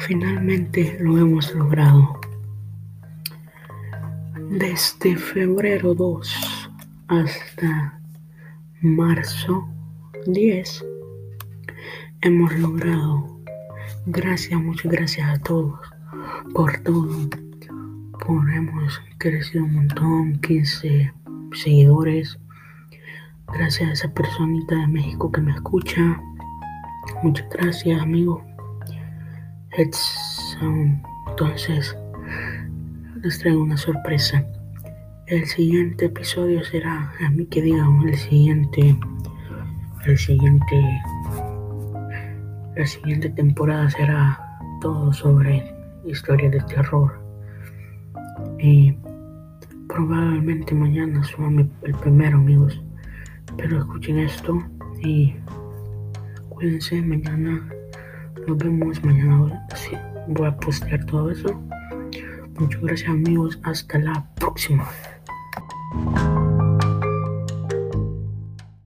Finalmente lo hemos logrado. Desde febrero 2 hasta marzo 10 hemos logrado. Gracias, muchas gracias a todos por todo. Por hemos crecido un montón, 15 seguidores. Gracias a esa personita de México que me escucha. Muchas gracias, Entonces, les traigo una sorpresa. El siguiente episodio será, a mí que digan, el siguiente, el siguiente, la siguiente temporada será todo sobre historia de terror. Y probablemente mañana suba el primero, amigos. Pero escuchen esto y cuídense mañana. Nos vemos mañana. voy a postear todo eso. Muchas gracias amigos. Hasta la próxima.